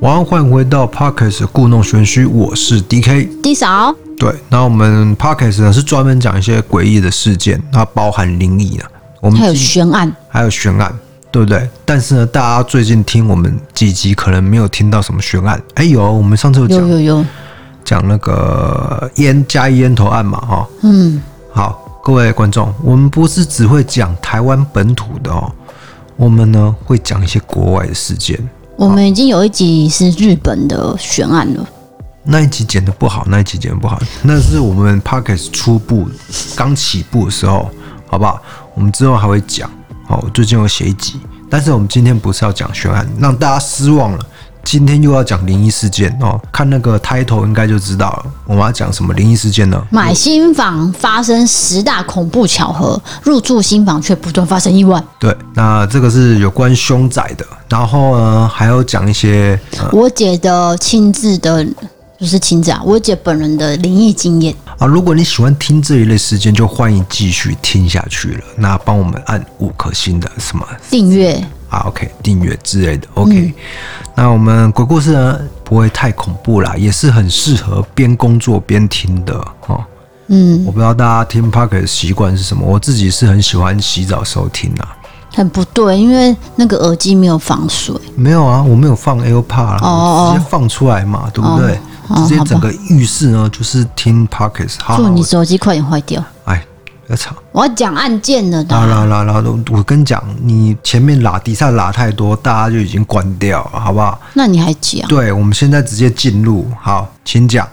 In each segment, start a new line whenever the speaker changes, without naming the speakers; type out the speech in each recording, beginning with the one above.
晚安，欢迎回到 Podcast 故弄玄虚，我是 DK，D
嫂。
对，那我们 Podcast 呢是专门讲一些诡异的事件，它包含灵异的，我们
还有悬案，
还有悬案，对不对？但是呢，大家最近听我们几集，可能没有听到什么悬案。哎，有，我们上次有讲，
有有有。
讲那个烟嘉义烟头案嘛，哈，
嗯，
好，各位观众，我们不是只会讲台湾本土的哦，我们呢会讲一些国外的事件。
我们已经有一集是日本的悬案了。
那一集剪的不好，那一集剪的不好，那是我们 Podcast 初步刚起步的时候，好不好？我们之后还会讲。好，最近有写一集，但是我们今天不是要讲悬案，让大家失望了。今天又要讲灵异事件哦，看那个 title 应该就知道了。我们要讲什么灵异事件呢？
买新房发生十大恐怖巧合，入住新房却不断发生意外。
对，那这个是有关凶宅的。然后呢，还要讲一些、
呃、我姐的亲自的。不是亲自啊，我姐本人的灵异经验
啊。如果你喜欢听这一类事件，就欢迎继续听下去了。那帮我们按五颗星的什么
订阅
啊？OK，订阅之类的。OK，、嗯、那我们鬼故事呢，不会太恐怖啦，也是很适合边工作边听的哦。
嗯，
我不知道大家听 Podcast 的习惯是什么，我自己是很喜欢洗澡时候听啊。
很不对，因为那个耳机没有防水。
没有啊，我没有放 AirPod 啦，哦、直接放出来嘛，对不对？哦直接整个浴室呢，就是听 p o c k e t。
祝你手机快点坏掉！我要讲案件了。
啦啦啦啦！我跟你讲，你前面拉底下拉太多，大家就已经关掉了，好不好？
那你还讲？
对，我们现在直接进入。好，请讲。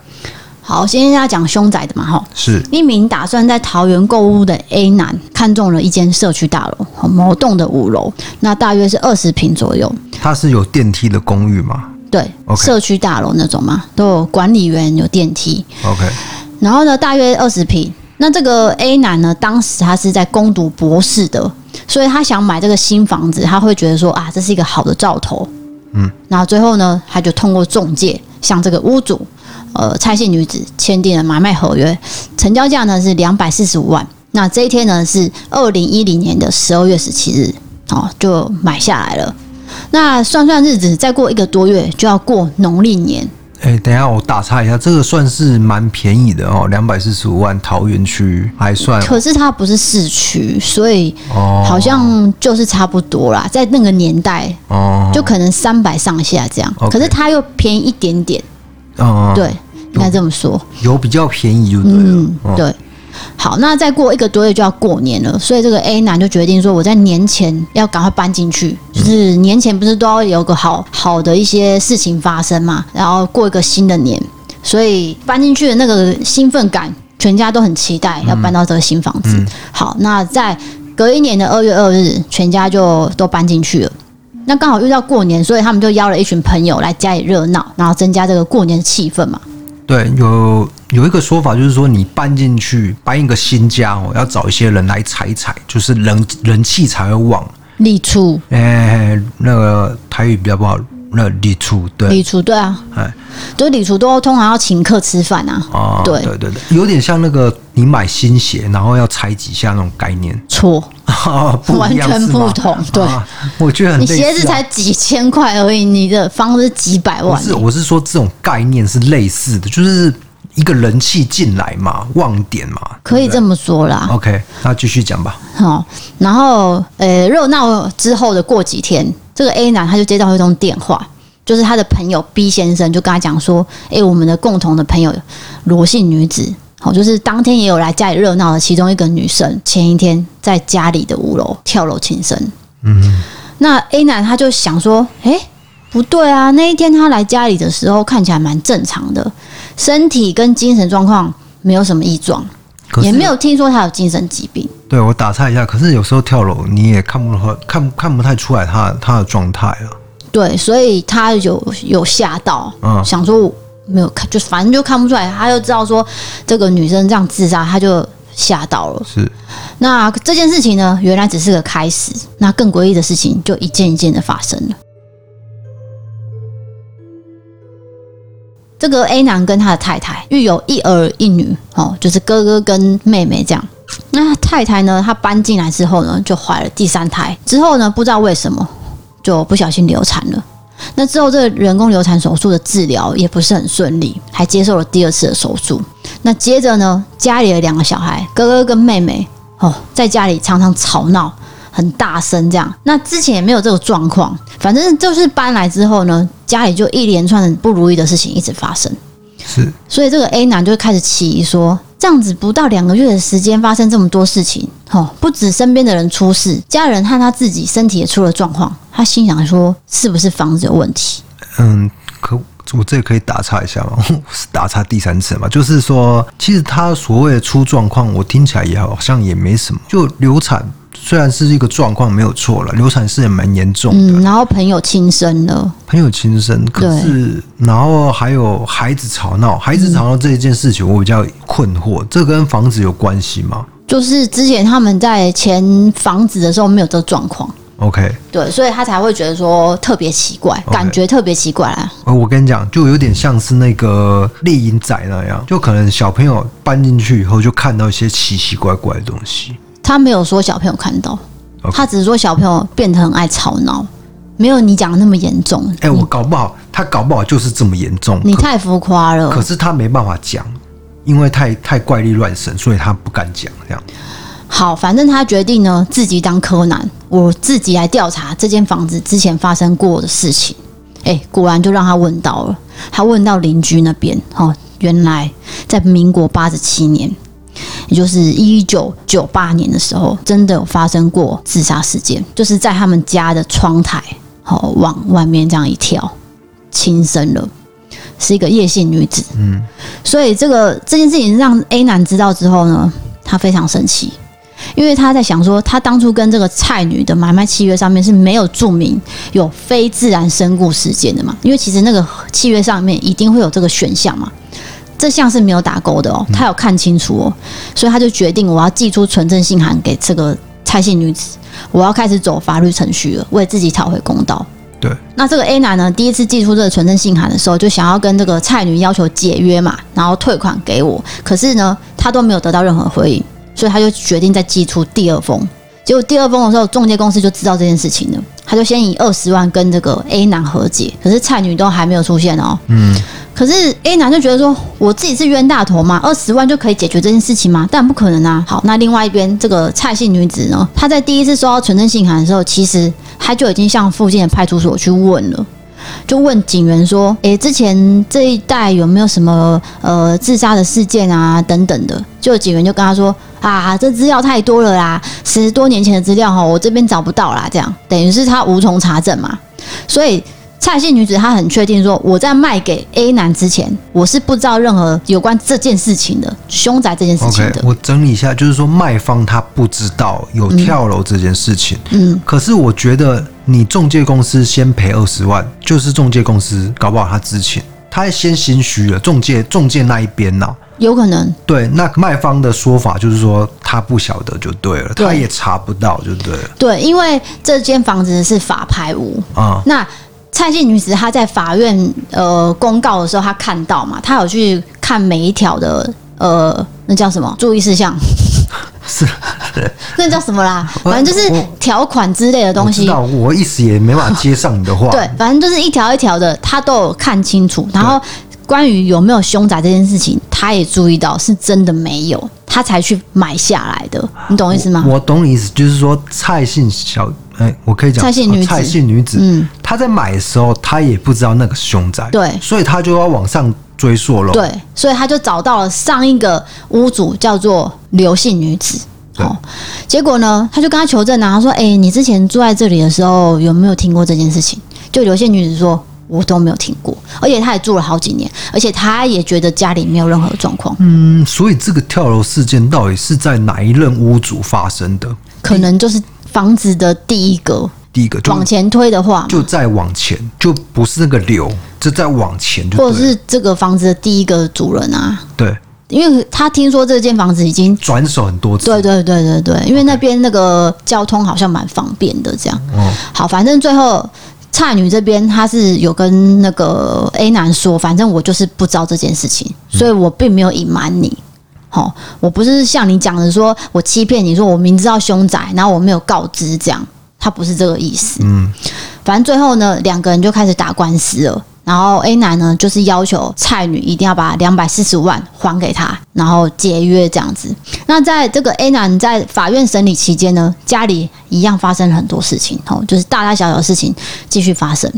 好，先跟大家讲凶宅的嘛，哈。
是
一名打算在桃园购物的 A 男，看中了一间社区大楼，某栋的五楼，那大约是二十平左右。
它是有电梯的公寓吗？
对
，okay.
社区大楼那种嘛，都有管理员，有电梯。
OK，
然后呢，大约二十坪。那这个 A 男呢，当时他是在攻读博士的，所以他想买这个新房子，他会觉得说啊，这是一个好的兆头。
嗯，
然后最后呢，他就通过中介向这个屋主，呃，蔡姓女子签订了买卖合约，成交价呢是两百四十五万。那这一天呢是二零一零年的十二月十七日，哦，就买下来了。那算算日子，再过一个多月就要过农历年。
哎、欸，等一下我打岔一下，这个算是蛮便宜的哦，两百四十五万，桃园区还算。
可是它不是市区，所以好像就是差不多啦，在那个年代哦，就可能三百上下这样。哦、可是它又便宜一点点。哦，对，应该这么说。
有比较便宜就对了。
嗯，对。好，那再过一个多月就要过年了，所以这个 A 男就决定说，我在年前要赶快搬进去。就是年前不是都要有个好好的一些事情发生嘛，然后过一个新的年，所以搬进去的那个兴奋感，全家都很期待要搬到这个新房子。好，那在隔一年的二月二日，全家就都搬进去了。那刚好遇到过年，所以他们就邀了一群朋友来家里热闹，然后增加这个过年的气氛嘛。
对，有有一个说法，就是说你搬进去搬一个新家哦，要找一些人来踩踩，就是人人气才会旺。
立储，
哎，那个台语比较不好。那礼厨对
礼厨对啊，哎，对礼厨都通常要请客吃饭啊。哦，对对
对对，有点像那个你买新鞋，然后要踩几下那种概念。
错，完全不同。对，
我觉得
你鞋子才几千块而已，你的房子几百万。
不是，我是说这种概念是类似的，就是一个人气进来嘛，旺点嘛，
可以这么说啦。
OK，那继续讲吧。
好，然后呃，热闹之后的过几天。这个 A 男他就接到一通电话，就是他的朋友 B 先生就跟他讲说：“哎，我们的共同的朋友罗姓女子，好，就是当天也有来家里热闹的其中一个女生，前一天在家里的五楼跳楼轻生。”嗯，那 A 男他就想说：“哎，不对啊，那一天他来家里的时候看起来蛮正常的，身体跟精神状况没有什么异状，也没有听说他有精神疾病。”
对，我打岔一下，可是有时候跳楼你也看不出看看不太出来他他的状态啊。
对，所以他有有吓到，嗯，想说没有看，就反正就看不出来，他就知道说这个女生这样自杀，他就吓到了。
是，
那这件事情呢，原来只是个开始，那更诡异的事情就一件一件的发生了。这个 A 男跟他的太太育有一儿一女，哦，就是哥哥跟妹妹这样。那太太呢，她搬进来之后呢，就怀了第三胎，之后呢，不知道为什么就不小心流产了。那之后，这个人工流产手术的治疗也不是很顺利，还接受了第二次的手术。那接着呢，家里的两个小孩，哥哥跟妹妹，哦，在家里常常吵闹，很大声这样。那之前也没有这个状况，反正就是搬来之后呢，家里就一连串的不如意的事情一直发生。
是，
所以这个 A 男就开始起疑说，这样子不到两个月的时间发生这么多事情，哦，不止身边的人出事，家人和他自己身体也出了状况。他心想说，是不是房子有问题？
嗯，可我这里可以打岔一下吗？打岔第三次嘛，就是说，其实他所谓的出状况，我听起来也好像也没什么，就流产。虽然是一个状况没有错了，流产是也蛮严重的。
嗯，然后朋友轻生了，
朋友轻生，可是然后还有孩子吵闹，孩子吵闹这一件事情我比较困惑，这跟房子有关系吗？
就是之前他们在前房子的时候没有这个状况。
OK，
对，所以他才会觉得说特别奇怪，okay. 感觉特别奇怪啊。
我跟你讲，就有点像是那个猎鹰仔那样，就可能小朋友搬进去以后就看到一些奇奇怪怪的东西。
他没有说小朋友看到.他只是说小朋友变得很爱吵闹，没有你讲的那么严重。哎、欸，
我搞不好他搞不好就是这么严重，
你太浮夸了。
可是他没办法讲，因为太太怪力乱神，所以他不敢讲这样。
好，反正他决定呢，自己当柯南，我自己来调查这间房子之前发生过的事情。哎、欸，果然就让他问到了，他问到邻居那边，哦，原来在民国八十七年。也就是一九九八年的时候，真的有发生过自杀事件，就是在他们家的窗台，哦，往外面这样一跳，轻生了，是一个叶姓女子。嗯，所以这个这件事情让 A 男知道之后呢，他非常生气，因为他在想说，他当初跟这个蔡女的买卖契约上面是没有注明有非自然身故事件的嘛，因为其实那个契约上面一定会有这个选项嘛。这项是没有打勾的哦，他有看清楚哦，所以他就决定我要寄出存证信函给这个蔡姓女子，我要开始走法律程序了，为自己讨回公道。
对，
那这个 A 男呢，第一次寄出这个存证信函的时候，就想要跟这个蔡女要求解约嘛，然后退款给我，可是呢，他都没有得到任何回应，所以他就决定再寄出第二封。结果第二封的时候，中介公司就知道这件事情了，他就先以二十万跟这个 A 男和解，可是蔡女都还没有出现哦。嗯。可是 A 男就觉得说，我自己是冤大头嘛，二十万就可以解决这件事情吗？但不可能啊。好，那另外一边这个蔡姓女子呢，她在第一次收到存证信函的时候，其实她就已经向附近的派出所去问了，就问警员说，诶，之前这一带有没有什么呃自杀的事件啊等等的？就警员就跟他说，啊，这资料太多了啦，十多年前的资料哈，我这边找不到啦，这样等于是他无从查证嘛，所以。蔡姓女子她很确定说，我在卖给 A 男之前，我是不知道任何有关这件事情的凶宅这件事情的。
Okay, 我整理一下，就是说卖方他不知道有跳楼这件事情。嗯，可是我觉得你中介公司先赔二十万，就是中介公司搞不好他知情，他还先心虚了。中介中介那一边呢、啊？
有可能。
对，那卖方的说法就是说他不晓得就对了，他也查不到就对了。
对，因为这间房子是法拍屋啊、嗯，那。蔡姓女子她在法院呃公告的时候，她看到嘛，她有去看每一条的呃那叫什么注意事项？是，那叫什么啦？反正就是条款之类的东西。
我，我，我一时也没办法接上你的话。
对，反正就是一条一条的，她都有看清楚。然后关于有没有凶宅这件事情，她也注意到是真的没有，她才去买下来的。你懂我意思吗？
我，我懂你意思，就是说蔡姓小。哎，我可以讲，
蔡姓女子，
蔡姓女子，嗯，她在买的时候，她也不知道那个是凶宅，
对，
所以她就要往上追溯了，
对，所以她就找到了上一个屋主，叫做刘姓女子，哦，结果呢，他就跟他求证啊，他说，哎，你之前住在这里的时候，有没有听过这件事情？就刘姓女子说，我都没有听过，而且她也住了好几年，而且她也觉得家里没有任何状况，
嗯，所以这个跳楼事件到底是在哪一任屋主发生的？
可能就是。房子的第一个，
第一个
往前推的话，
就再往前，就不是那个流，就再往前就，
或者是这个房子的第一个主人啊。
对，
因为他听说这间房子已经
转手很多次。
对对对对对，因为那边那个交通好像蛮方便的，这样。哦，好，反正最后差女这边她是有跟那个 A 男说，反正我就是不知道这件事情，所以我并没有隐瞒你。哦，我不是像你讲的说，我欺骗你说我明知道凶宅，然后我没有告知这样，他不是这个意思。
嗯，
反正最后呢，两个人就开始打官司了。然后 A 男呢，就是要求蔡女一定要把两百四十万还给他，然后解约这样子。那在这个 A 男在法院审理期间呢，家里一样发生了很多事情哦，就是大大小小的事情继续发生。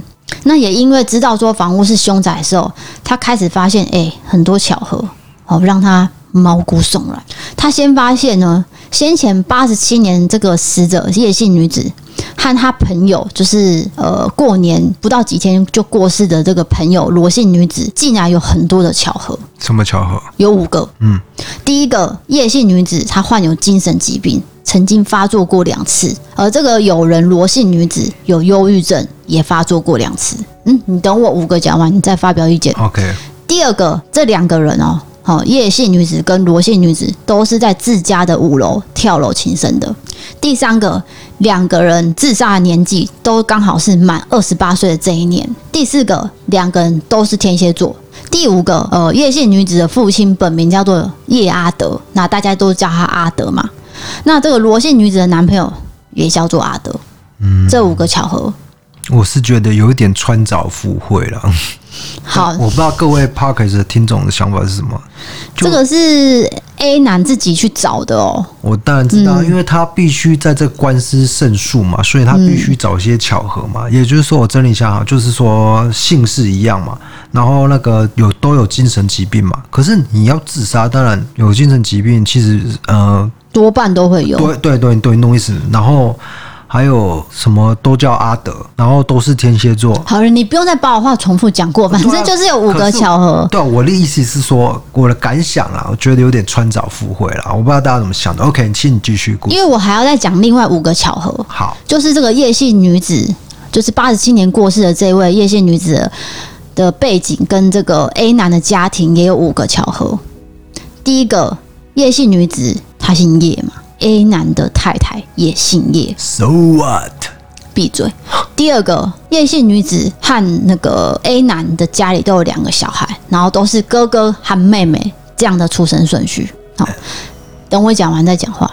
那也因为知道说房屋是凶宅的时候，他开始发现哎，很多巧合哦，让他毛骨悚然。他先发现呢，先前八十七年这个死者叶姓女子。和他朋友就是呃过年不到几天就过世的这个朋友罗姓女子，竟然有很多的巧合。
什么巧合？
有五个。嗯，第一个叶姓女子她患有精神疾病，曾经发作过两次。而这个友人罗姓女子有忧郁症，也发作过两次。嗯，你等我五个讲完，你再发表意见。
OK。
第二个，这两个人哦。好，叶姓女子跟罗姓女子都是在自家的五楼跳楼轻生的。第三个，两个人自杀的年纪都刚好是满二十八岁的这一年。第四个，两个人都是天蝎座。第五个，呃，叶姓女子的父亲本名叫做叶阿德，那大家都叫他阿德嘛。那这个罗姓女子的男朋友也叫做阿德。嗯，这五个巧合，
我是觉得有一点穿凿附会了。
好，
我不知道各位的听众的想法是什么。
这个是 A 男自己去找的哦。
我当然知道，因为他必须在这官司胜诉嘛，所以他必须找一些巧合嘛。嗯、也就是说，我整理一下哈，就是说姓氏一样嘛，然后那个有都有精神疾病嘛。可是你要自杀，当然有精神疾病，其实呃
多半都会有。
对对对对，弄意思。然后。还有什么都叫阿德，然后都是天蝎座。
好了，你不用再把我话重复讲过，反正就是有五个巧合。
对，我的意思是说，我的感想啊，我觉得有点穿凿附会了。我不知道大家怎么想的。OK，请你继续。
因为我还要再讲另外五个巧合。
好，
就是这个叶姓女子，就是八十七年过世的这位叶姓女子的背景，跟这个 A 男的家庭也有五个巧合。第一个，叶姓女子她姓叶嘛。A 男的太太也姓叶
，So what？
闭嘴。第二个，叶姓女子和那个 A 男的家里都有两个小孩，然后都是哥哥和妹妹这样的出生顺序。好，等我讲完再讲话。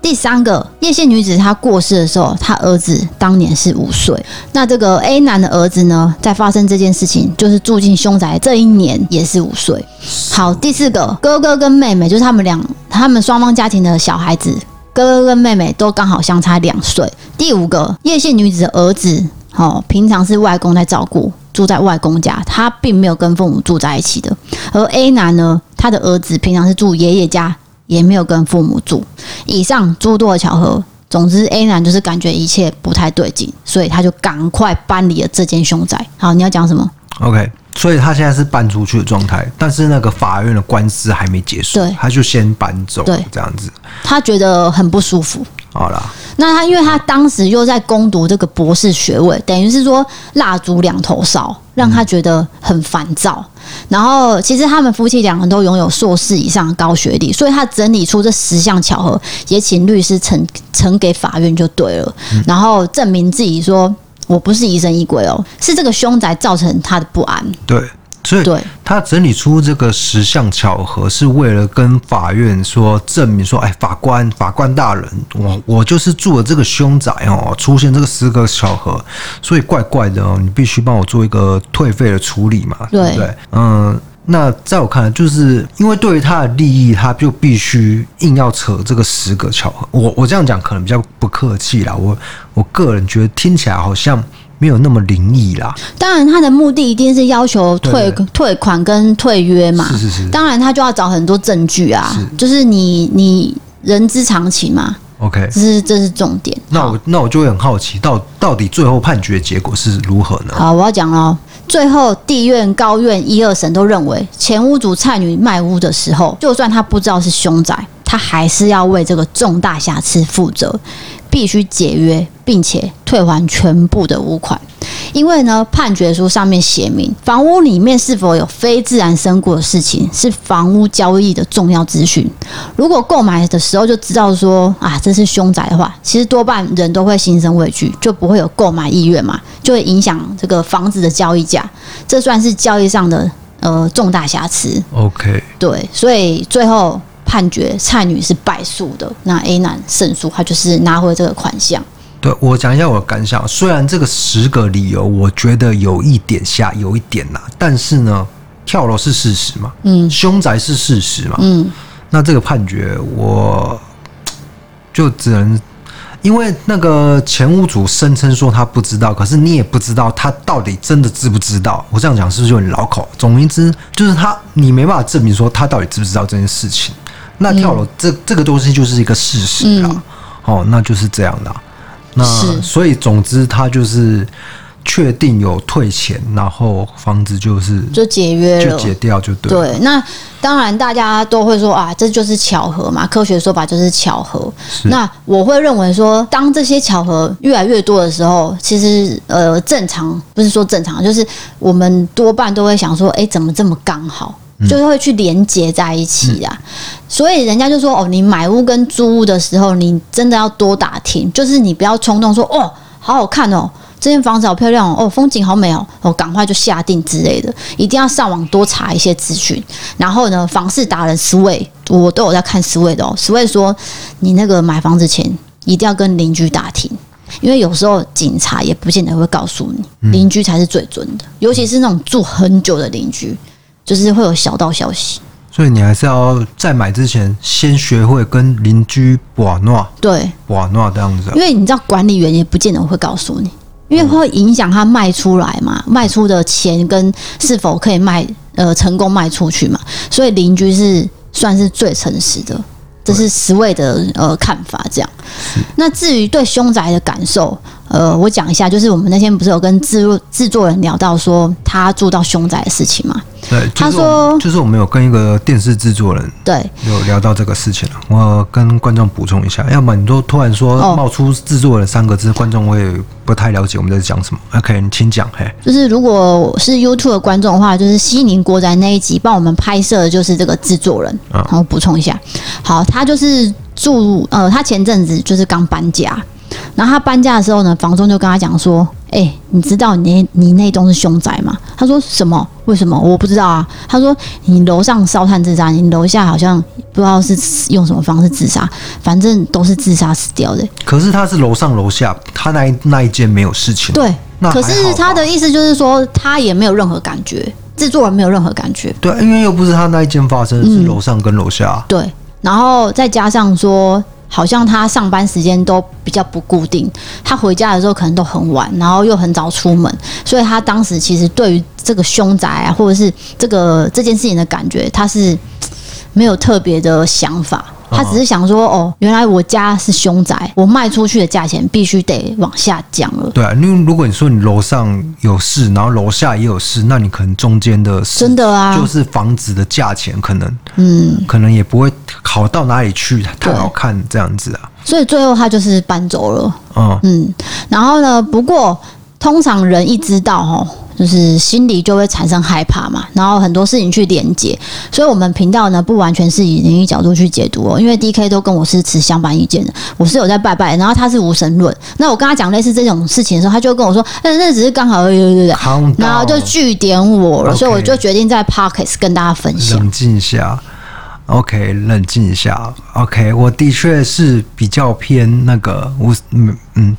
第三个，叶姓女子她过世的时候，她儿子当年是五岁。那这个 A 男的儿子呢，在发生这件事情，就是住进凶宅这一年也是五岁。好，第四个，哥哥跟妹妹就是他们两，他们双方家庭的小孩子，哥哥跟妹妹都刚好相差两岁。第五个，叶姓女子的儿子，哦，平常是外公在照顾，住在外公家，他并没有跟父母住在一起的。而 A 男呢，他的儿子平常是住爷爷家。也没有跟父母住，以上诸多的巧合，总之 A 男就是感觉一切不太对劲，所以他就赶快搬离了这间凶宅。好，你要讲什么
？OK，所以他现在是搬出去的状态，但是那个法院的官司还没结束，对，他就先搬走，对，这样子，
他觉得很不舒服。
好了，
那他因为他当时又在攻读这个博士学位，等于是说蜡烛两头烧，让他觉得很烦躁。然后其实他们夫妻两人都拥有硕士以上的高学历，所以他整理出这十项巧合，也请律师呈呈给法院就对了。然后证明自己说我不是疑神疑鬼哦，是这个凶宅造成他的不安。
对。所以，他整理出这个十项巧合，是为了跟法院说证明说，哎，法官，法官大人，我我就是住了这个凶宅哦，出现这个十个巧合，所以怪怪的哦，你必须帮我做一个退费的处理嘛，对，对不对？嗯，那在我看来，就是因为对于他的利益，他就必须硬要扯这个十个巧合。我我这样讲可能比较不客气啦，我我个人觉得听起来好像。没有那么灵异啦。
当然，他的目的一定是要求退退款跟退约嘛。
是是是。
当然，他就要找很多证据啊。是。就是你你人之常情嘛。
OK。
这是这是重点。
那我那我就会很好奇，到到底最后判决结果是如何呢？
好，我要讲了。最后，地院、高院一二审都认为，前屋主蔡女卖屋的时候，就算她不知道是凶宅，她还是要为这个重大瑕疵负责。必须解约，并且退还全部的屋款，因为呢，判决书上面写明，房屋里面是否有非自然身故的事情，是房屋交易的重要资讯。如果购买的时候就知道说啊，这是凶宅的话，其实多半人都会心生畏惧，就不会有购买意愿嘛，就会影响这个房子的交易价。这算是交易上的呃重大瑕疵。
OK，
对，所以最后。判决蔡女是败诉的，那 A 男胜诉，他就是拿回这个款项。
对，我讲一下我的感想，虽然这个十个理由我觉得有一点瞎，有一点呐，但是呢，跳楼是事实嘛，嗯，凶宅是事实嘛，嗯，那这个判决我就只能。因为那个前屋主声称说他不知道，可是你也不知道他到底真的知不知道。我这样讲是不是就很绕口？总言之，就是他你没办法证明说他到底知不知道这件事情。那跳楼这这个东西就是一个事实啦，哦，那就是这样的。那所以总之他就是。确定有退钱，然后房子就是
就解约了，
就解掉就对。
对，那当然大家都会说啊，这就是巧合嘛。科学说法就是巧合。那我会认为说，当这些巧合越来越多的时候，其实呃，正常不是说正常，就是我们多半都会想说，哎，怎么这么刚好，就是会去连接在一起啊。嗯、所以人家就说，哦，你买屋跟租屋的时候，你真的要多打听，就是你不要冲动说，哦，好好看哦。这间房子好漂亮哦，哦风景好美哦，哦，赶快就下定之类的，一定要上网多查一些资讯。然后呢，房市达人 Sway，我都有在看 Sway 的哦。Sway 说，你那个买房子前一定要跟邻居打听，因为有时候警察也不见得会告诉你，邻居才是最准的，尤其是那种住很久的邻居，就是会有小道消息。
所以你还是要在买之前先学会跟邻居把诺，
对，
把诺这样子。
因为你知道管理员也不见得会告诉你。因为会影响他卖出来嘛，卖出的钱跟是否可以卖呃成功卖出去嘛，所以邻居是算是最诚实的，这是 Sway 的呃看法。这样，那至于对凶宅的感受，呃，我讲一下，就是我们那天不是有跟制作制作人聊到说他住到凶宅的事情嘛？
对，他说就是我们有跟一个电视制作人
对
有聊到这个事情了。我跟观众补充一下，要么你都突然说冒出制作人三个字，观众会不太了解我们在讲什么。OK，你请讲。嘿，
就是如果是 YouTube 的观众的话，就是西宁国宅那一集帮我们拍摄的就是这个制作人。然后补充一下，好，他就是住呃，他前阵子就是刚搬家。然后他搬家的时候呢，房东就跟他讲说：“哎、欸，你知道你你那栋是凶宅吗？”他说：“什么？为什么？我不知道啊。”他说：“你楼上烧炭自杀，你楼下好像不知道是用什么方式自杀，反正都是自杀死掉的。”
可是他是楼上楼下，他那一那一间没有事情。
对，可是他的意思就是说，他也没有任何感觉，制作人没有任何感觉。
对，因为又不是他那一间发生，是楼上跟楼下。
嗯、对，然后再加上说。好像他上班时间都比较不固定，他回家的时候可能都很晚，然后又很早出门，所以他当时其实对于这个凶宅啊，或者是这个这件事情的感觉，他是没有特别的想法。他只是想说，哦，原来我家是凶宅，我卖出去的价钱必须得往下降了。
对啊，因为如果你说你楼上有事，然后楼下也有事，那你可能中间的
真的啊，
就是房子的价钱可能，
嗯，
可能也不会好到哪里去，太好看这样子啊。
所以最后他就是搬走了。
嗯
嗯，然后呢，不过通常人一知道，哦。就是心里就会产生害怕嘛，然后很多事情去连接，所以我们频道呢不完全是以灵异角度去解读哦，因为 DK 都跟我是持相反意见的，我是有在拜拜，然后他是无神论，那我跟他讲类似这种事情的时候，他就跟我说，嗯，那只是刚好而已，对对对，然后就据点我了，所以我就决定在 Podcast 跟大家分享，
冷静一下，OK，冷静一下，OK，我的确是比较偏那个无，嗯嗯。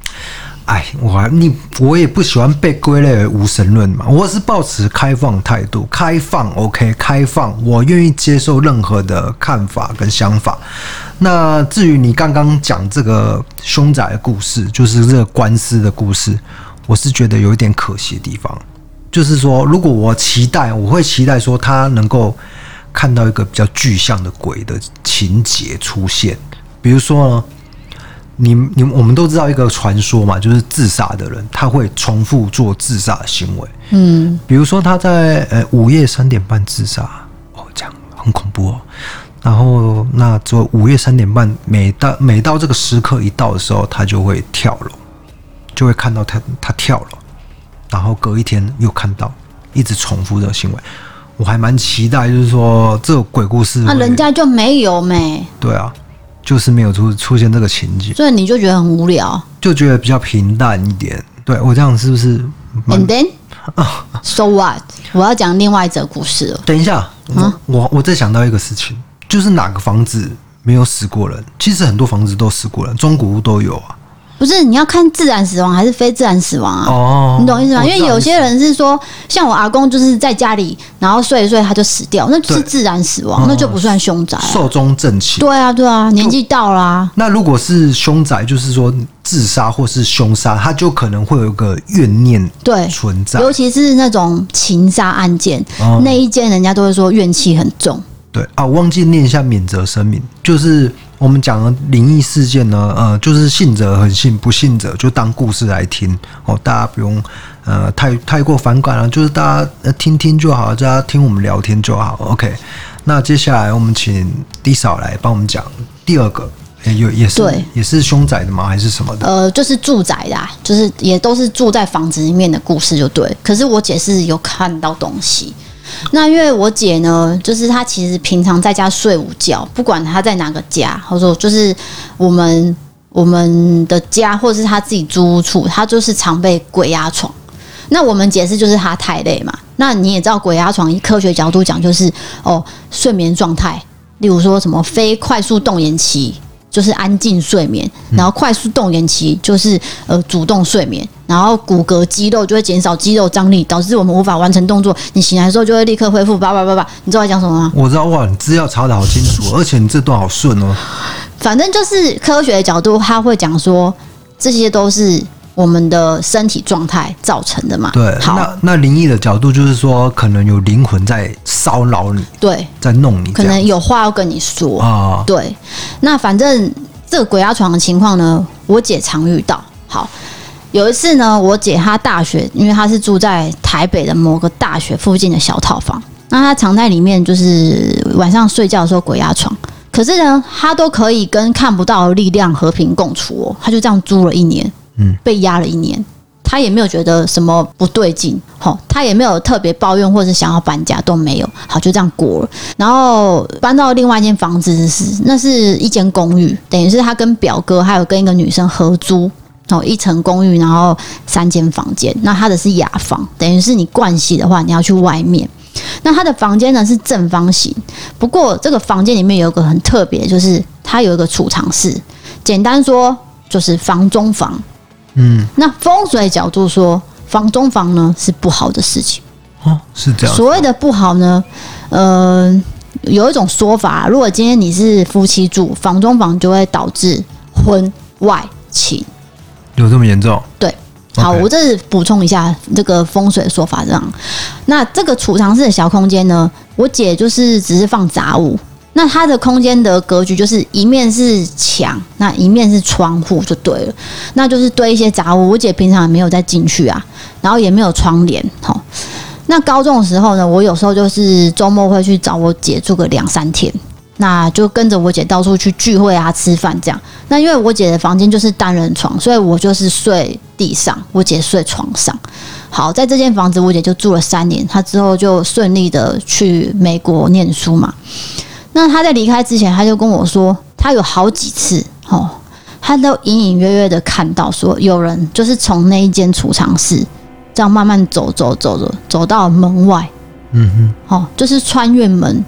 哎，我你我也不喜欢被归类为无神论嘛，我是抱持开放态度，开放 OK，开放，我愿意接受任何的看法跟想法。那至于你刚刚讲这个凶宅的故事，就是这个官司的故事，我是觉得有一点可惜的地方，就是说，如果我期待，我会期待说他能够看到一个比较具象的鬼的情节出现，比如说呢。你你我们都知道一个传说嘛，就是自杀的人他会重复做自杀的行为，
嗯，
比如说他在呃午夜三点半自杀，哦，这样很恐怖哦。然后那就午夜三点半，每到每到这个时刻一到的时候，他就会跳楼，就会看到他他跳楼，然后隔一天又看到，一直重复这个行为。我还蛮期待，就是说这个鬼故事，
那人家就没有没？
对啊。就是没有出出现这个情景，
所以你就觉得很无聊，
就觉得比较平淡一点。对，我这样是不是
？And then, so what？我要讲另外一则故事了。
等一下，嗯、我我再想到一个事情，就是哪个房子没有死过人？其实很多房子都死过人，中古屋都有啊。
不是，你要看自然死亡还是非自然死亡啊？
哦，
你懂意思
吗？
因为有些人是说，像我阿公就是在家里，然后睡一睡他就死掉，那就是自然死亡，
对
那就不算凶宅啊。
寿终正寝。
对啊，对啊，年纪到啦啊。
那如果是凶宅，就是说自杀或是凶杀，他就可能会有一个怨念
对
存在。
尤其是那种情杀案件，
哦
那一件人家都会说怨气很重。
对啊，我忘记念一下免责声明，就是我们讲的灵异事件呢，呃，就是信者很信，不信者就当故事来听哦，大家不用呃太太过反感了，就是大家呃听听就好，大家听我们聊天就好。OK，那接下来我们请 D 嫂来帮我们讲第二个，欸、有也是
对
也是凶宅的吗？还是什么的？
呃，就是住宅的、啊，就是也都是住在房子里面的故事，就对。可是我姐是有看到东西。那因为我姐呢，就是她其实平常在家睡午觉，不管她在哪个家，或者说就是我们我们的家，或者是她自己租屋处，她就是常被鬼压床。那我们解释就是她太累嘛。那你也知道，鬼压床以科学角度讲，就是哦睡眠状态，例如说什么非快速动眼期。就是安静睡眠，然后快速动眼期就是呃主动睡眠，然后骨骼肌肉就会减少肌肉张力，导致我们无法完成动作。你醒来的时候就会立刻恢复。叭叭叭叭，你知道我在讲什么吗？
我知道哇，你资料查的好清楚，而且你这段好顺哦。
反正就是科学的角度，他会讲说这些都是我们的身体状态造成的嘛。
对，
好，
那那灵异的角度就是说，可能有灵魂在骚扰你，
对，
在弄你，
可能有话要跟你说
啊。
对，那反正这个鬼压床的情况呢，我姐常遇到。好，有一次呢，我姐她大学，因为她是住在台北的某个大学附近的小套房，那她常在里面就是晚上睡觉的时候鬼压床。可是呢，她都可以跟看不到的力量和平共处哦。她就这样租了一年，嗯，被压了一年，她也没有觉得什么不对劲，好，她也没有特别抱怨或者想要搬家都没有，好，就这样过了。然后搬到另外一间房子是，那是一间公寓，等于是她跟表哥还有跟一个女生合租。哦，一层公寓，然后三间房间。那它的是雅房，等于是你盥洗的话，你要去外面。那它的房间呢是正方形，不过这个房间里面有一个很特别，就是它有一个储藏室。简单说，就是房中房。
嗯，
那风水角度说，房中房呢是不好的事情。
哦，是这样。
所谓的不好呢，呃，有一种说法，如果今天你是夫妻住房中房，就会导致婚外情。
有这么严重？
对，好我这是补充一下这个风水的说法，这样。那这个储藏室的小空间呢，我姐就是只是放杂物。那它的空间的格局就是一面是墙，那一面是窗户就对了。那就是堆一些杂物。我姐平常也没有再进去啊，然后也没有窗帘。好，那高中的时候呢，我有时候就是周末会去找我姐住个两三天。那就跟着我姐到处去聚会啊、吃饭这样。那因为我姐的房间就是单人床，所以我就是睡地上，我姐睡床上。好，在这间房子，我姐就住了三年。她之后就顺利的去美国念书嘛。那她在离开之前，她就跟我说，她有好几次哦，她都隐隐约约的看到说，有人就是从那一间储藏室这样慢慢走走走走走到门外。嗯哼，哦，就是穿越门。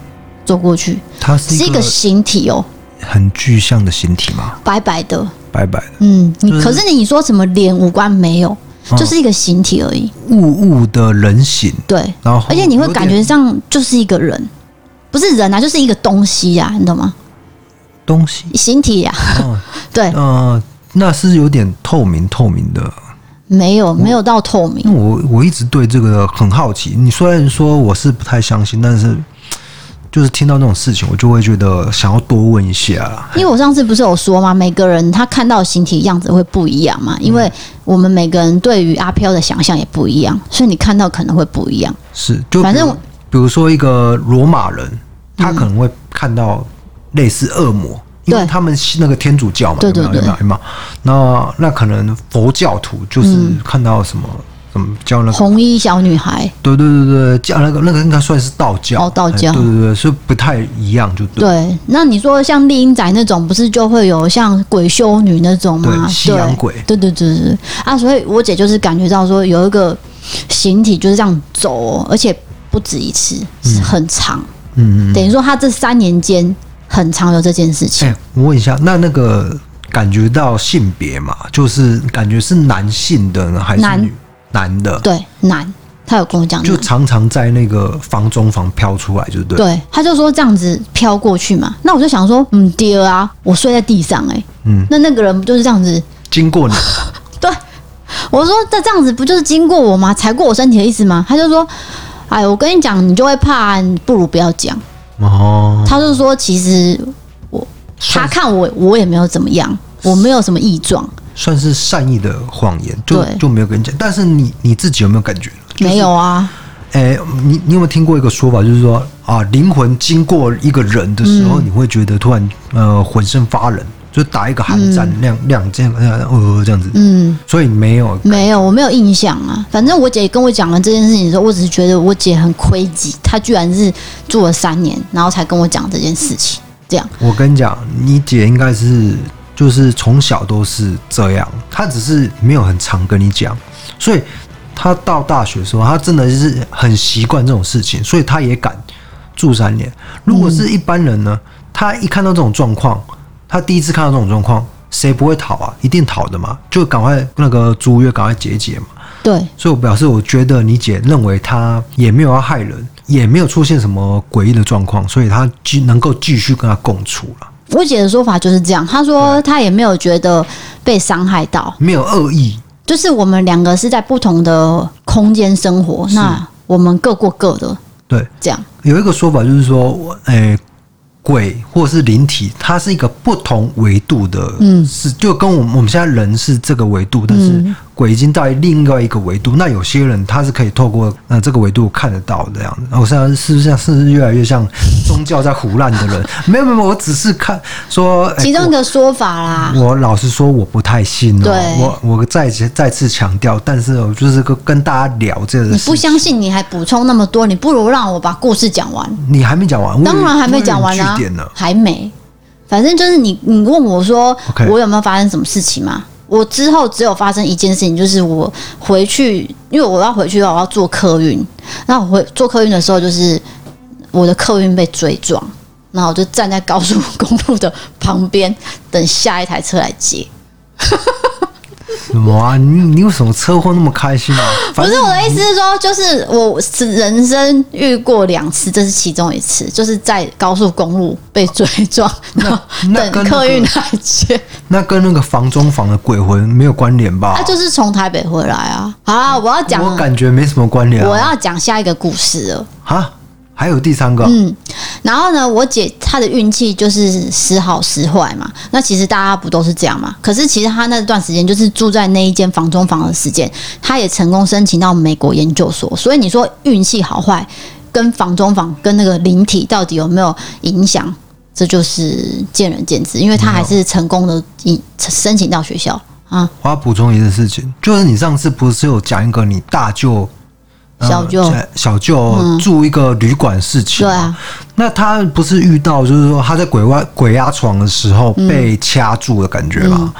走过去，
它是
一个形体哦，
很具象的形体吗？
白白的，
白白的。
嗯，你可是你说什么脸五官没有，就是一个形体而已，
物物的人形。
对，
然后
而且你会感觉上就是一个人，不是人啊，就是一个东西呀，你懂吗？
东西，
形体呀，对，
嗯，那是有点透明透明的，
没有没有到透明。
我我一直对这个很好奇。你虽然说我是不太相信，但是。就是听到那种事情，我就会觉得想要多问一下。
因为我上次不是有说吗？每个人他看到形体样子会不一样嘛，因为我们每个人对于阿飘的想象也不一样，所以你看到可能会不一样。
是，就
反正
比如说一个罗马人，他可能会看到类似恶魔，因为他们那个天主教嘛，对对对？那那可能佛教徒就是看到什么？怎么叫那个
红衣小女孩？
对对对对，叫那个那个应该算是道教
哦，道教。
对对对，所以不太一样，就对。
对，那你说像丽英仔那种，不是就会有像鬼修女那种吗？
对，西洋鬼。
对对对对啊！所以我姐就是感觉到说有一个形体就是这样走，而且不止一次，是很长。嗯嗯。等于说她这三年间很长有这件事情。
哎、欸，我问一下，那那个感觉到性别嘛，就是感觉是男性的呢，还是女男，的？
对，男。他有跟我讲，
就常常在那个房中房飘出来，就对。
对，他就说这样子飘过去嘛。那我就想说，嗯，爹啊，我睡在地上、欸，哎，嗯，那那个人不就是这样子
经过你？
对，我说这这样子不就是经过我吗？踩过我身体的意思吗？他就说，哎，我跟你讲，你就会怕，你不如不要讲。哦，他就说，其实我他看我，我也没有怎么样，我没有什么异状，
算是善意的谎言，就就没有跟你讲。但是你你自己有没有感觉？
没有啊，
哎、欸，你你有没有听过一个说法，就是说啊，灵魂经过一个人的时候，嗯、你会觉得突然呃浑身发冷，就打一个寒战，亮亮这样呃这样子，嗯，所以没有
没有，我没有印象啊。反正我姐跟我讲了这件事情的时候，我只是觉得我姐很亏己，她居然是住了三年，然后才跟我讲这件事情。这样，
我跟你讲，你姐应该是就是从小都是这样，他只是没有很常跟你讲，所以。他到大学的时候，他真的是很习惯这种事情，所以他也敢住三年。如果是一般人呢，他一看到这种状况，他第一次看到这种状况，谁不会逃啊？一定逃的嘛，就赶快那个租约赶快解解嘛。
对，
所以我表示，我觉得你姐认为他也没有要害人，也没有出现什么诡异的状况，所以他继能够继续跟他共处了。
我姐的说法就是这样，她说她也没有觉得被伤害到，
没有恶意。
就是我们两个是在不同的空间生活，那我们各过各的。
对，
这样
有一个说法就是说，诶、欸。鬼或者是灵体，它是一个不同维度的，嗯，是就跟我们我们现在人是这个维度，但是鬼已经到另外一个维度。那有些人他是可以透过呃这个维度看得到这样子。我现在是不是像是不是越来越像宗教在胡乱的人？没有没有，我只是看说、欸、
其中一个说法啦。
我老实说，我不太信哦。对，我我再再次强调，但是我就是跟跟大家聊这个。
你不相信，你还补充那么多，你不如让我把故事讲完。
你还没讲完，
当然还没讲完啊。还没，反正就是你，你问我说我有没有发生什么事情嘛？我之后只有发生一件事情，就是我回去，因为我要回去的话，我要坐客运。那我回坐客运的时候，就是我的客运被追撞，然后我就站在高速公路的旁边等下一台车来接。
什么啊？你你为什么车祸那么开心啊？
不是我的意思是说，就是我是人生遇过两次，这是其中一次，就是在高速公路被追撞，然后等客运来接。
那跟那个房中房的鬼魂没有关联吧？
他就是从台北回来啊！好啊，我要讲，
我感觉没什么关联啊。
我要讲下一个故事了。
哈。还有第三个，
嗯，然后呢，我姐她的运气就是时好时坏嘛。那其实大家不都是这样嘛？可是其实她那段时间就是住在那一间房中房的时间，她也成功申请到美国研究所。所以你说运气好坏跟房中房跟那个灵体到底有没有影响？这就是见仁见智。因为她还是成功的申请到学校啊。
我要补充一件事情，就是你上次不是有讲一个你大舅？
小舅，
小舅住一个旅馆事情，对啊，那他不是遇到就是说他在鬼外鬼压床的时候被掐住的感觉吗？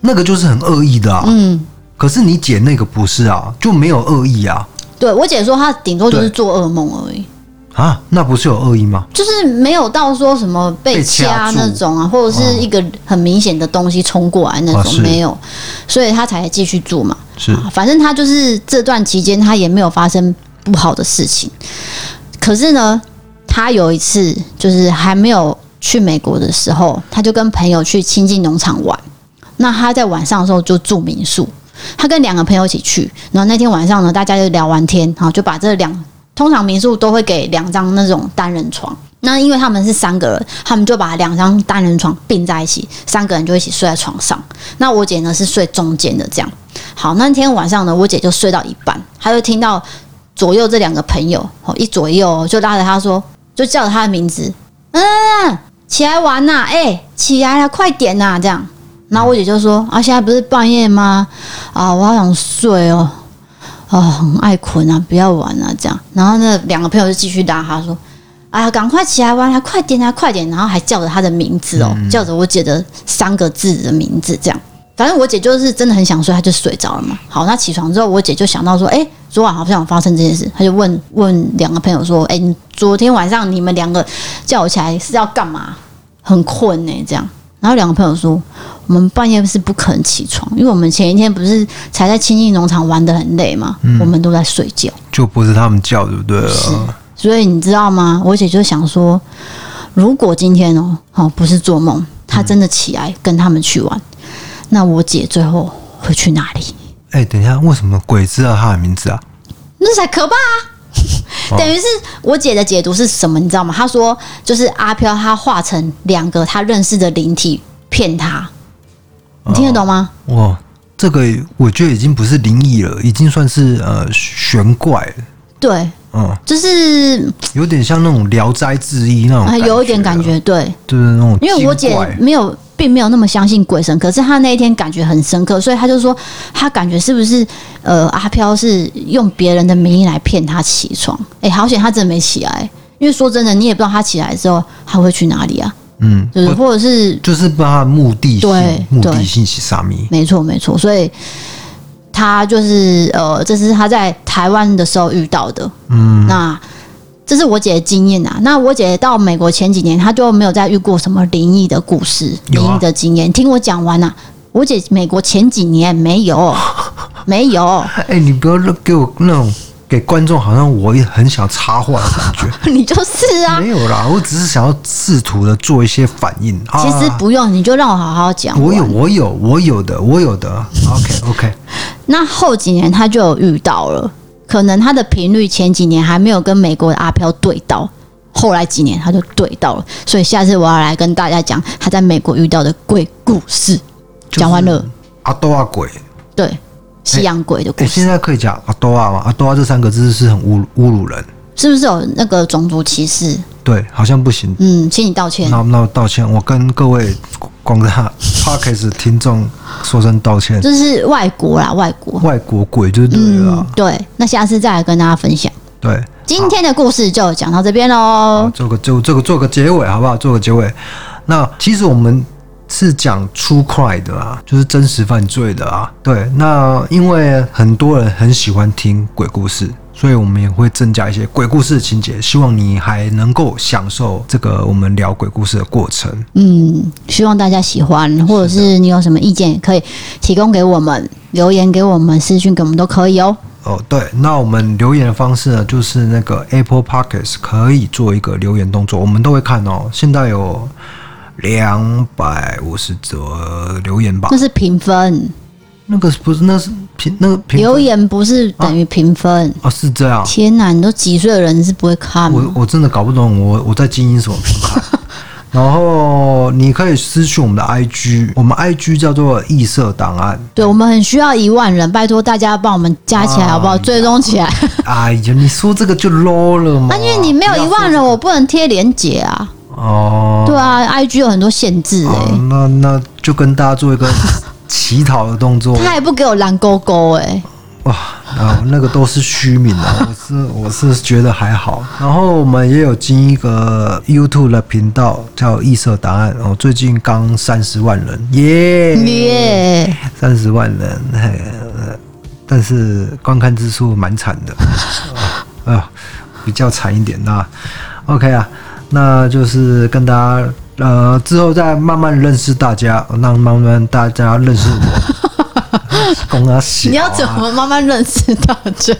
那个就是很恶意的啊。嗯，可是你姐那个不是啊，就没有恶意啊。
对，我姐说她顶多就是做噩梦而已。
啊，那不是有恶意吗？
就是没有到说什么被掐那种啊，或者是一个很明显的东西冲过来那种，没有，所以他才继续住嘛。是，啊反正他就是这段期间他也没有发生不好的事情。可是呢，他有一次就是还没有去美国的时候，他就跟朋友去亲近农场玩。那他在晚上的时候就住民宿，他跟两个朋友一起去。然后那天晚上呢，大家就聊完天，然后就把这两。通常民宿都会给两张那种单人床，那因为他们是三个人，他们就把两张单人床并在一起，三个人就一起睡在床上。那我姐呢是睡中间的这样。好，那天晚上呢，我姐就睡到一半，她就听到左右这两个朋友哦，一左右就拉着她说，就叫着她的名字，嗯，起来玩呐，哎，起来了，快点呐，这样。然后我姐就说，啊，现在不是半夜吗？啊，我好想睡哦。哦，很爱困啊，不要玩啊，这样。然后那两个朋友就继续拉他说：“哎呀，赶快起来玩，啊快点啊，快点！”然后还叫着他的名字哦，叫着我姐的三个字的名字，这样。反正我姐就是真的很想睡，她就睡着了嘛。好，那起床之后，我姐就想到说：“哎，昨晚好像有发生这件事。”她就问问两个朋友说：“哎，你昨天晚上你们两个叫我起来是要干嘛？”很困呢、欸，这样。然后两个朋友说，我们半夜是不可能起床，因为我们前一天不是才在清境农场玩的很累嘛，嗯、我们都在睡觉，
就不是他们叫，对不对？
是，所以你知道吗？我姐就想说，如果今天哦，哦不是做梦，她真的起来跟他们去玩，嗯、那我姐最后会去哪里？
哎，等一下，为什么鬼知道他的名字啊？
那才可怕啊！等于是我姐的解读是什么？你知道吗？她说就是阿飘他化成两个他认识的灵体骗他，你听得懂吗？
哇、哦，这个我觉得已经不是灵异了，已经算是呃玄怪了。
对，
嗯，
就是
有点像那种《聊斋志异》那种，
有一点感觉，对，
就是那种。
因为我姐没有。并没有那么相信鬼神，可是他那一天感觉很深刻，所以他就说他感觉是不是呃阿飘是用别人的名义来骗他起床？哎、好险他真的没起来，因为说真的，你也不知道他起来之后他会去哪里啊？嗯，就是或者是
就是把他的目的性，
对
目的性是啥咪？
没错没错，所以他就是呃，这是他在台湾的时候遇到的。嗯，那。这是我姐的经验啊。那我姐到美国前几年，她就没有再遇过什么灵异的故事、灵异的经验。听我讲完啊，我姐美国前几年没有，没有。
哎，你不要给我那种给观众好像我也很想插话的感觉。
你就是啊，
没有啦，我只是想要试图的做一些反应。
其实不用，你就让我好好讲。
我有，我有，我有的，我有的。OK，OK。
那后几年她就有遇到了。可能他的频率前几年还没有跟美国的阿飘对到，后来几年他就对到了，所以下次我要来跟大家讲他在美国遇到的鬼故事。讲完了，
阿多阿鬼，
对，西洋鬼的故事。
欸欸、现在可以讲阿多阿吗？阿多阿这三个字是很侮侮辱人，
是不是有那个种族歧视？
对，好像不行。
嗯，请你道歉。
那那道歉，我跟各位广大 Podcast 听众说声道歉。
这是外国啦，外国
外国鬼就对了、嗯。
对，那下次再来跟大家分享。
对，
今天的故事就讲到这边喽。
做个就这个做个结尾好不好？做个结尾。那其实我们是讲 True Crime 的啊，就是真实犯罪的啊。对，那因为很多人很喜欢听鬼故事。所以，我们也会增加一些鬼故事的情节，希望你还能够享受这个我们聊鬼故事的过程。
嗯，希望大家喜欢，或者是你有什么意见，可以提供给我们，留言给我们，私讯给我们都可以哦。
哦，对，那我们留言的方式呢，就是那个 Apple Podcast 可以做一个留言动作，我们都会看哦。现在有两百五十则留言吧？
那是评分。
那个不是，那是评那个评
留言不是等于评分
啊？哦，是这样。
天哪，你都几岁的人是不会看？
我我真的搞不懂，我我在经营什么平台？然后你可以私讯我们的 IG，我们 IG 叫做异色档案。
对，我们很需要一万人，拜托大家帮我们加起来好不好？追踪起来。
哎呀，你说这个就 low 了吗？
那因为你没有一万人，我不能贴连结啊。
哦。
对啊，IG 有很多限制哎、欸。
那那就跟大家做一个。乞讨的动作，
他还不给我蓝勾勾哎！
哇，啊，那个都是虚名的，我是我是觉得还好。然后我们也有经一个 YouTube 的频道叫异色档案，哦，最近刚三十万人，耶耶，三十万人，但是观看之数蛮惨的，啊，比较惨一点那 OK 啊，那就是跟大家。呃，之后再慢慢认识大家，让慢慢大家认识我。公啊，
你要怎么慢慢认识大家？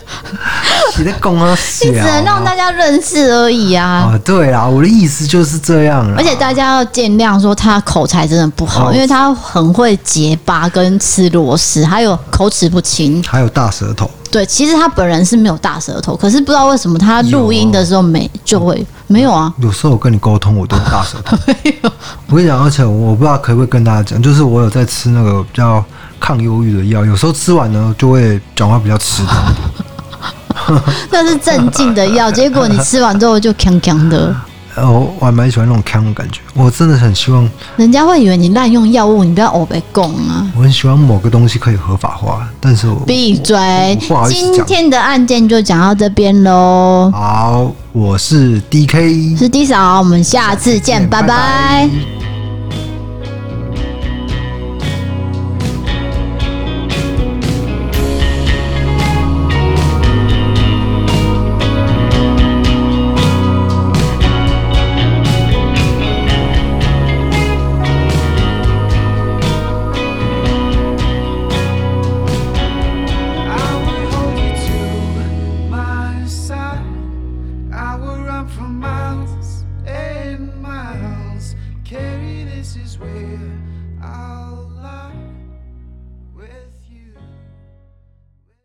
你的公啊，
你只能让大家认识而已啊。
啊，对啊，我的意思就是这样。
而且大家要见谅，说他口才真的不好，哦、因为他很会结巴跟吃螺丝，还有口齿不清，还
有大舌头。
对，其实他本人是没有大舌头，可是不知道为什么他录音的时候没就会没有啊。
有时候我跟你沟通，我都大舌头。没有。我跟你讲，而且我不知道可不可以跟大家讲，就是我有在吃那个比较抗忧郁的药，有时候吃完呢就会讲话比较迟钝。
那是镇静的药，结果你吃完之后就强强的。
呃，我还蛮喜欢那种看的感觉。我真的很希望，
人家会以为你滥用药物，你不要欧被供啊。
我很喜欢某个东西可以合法化，但是我
闭嘴。不好意思，今天的案件就讲到这边喽。
好，我是 DK，
是 D 嫂，我们下次见，拜拜。拜拜。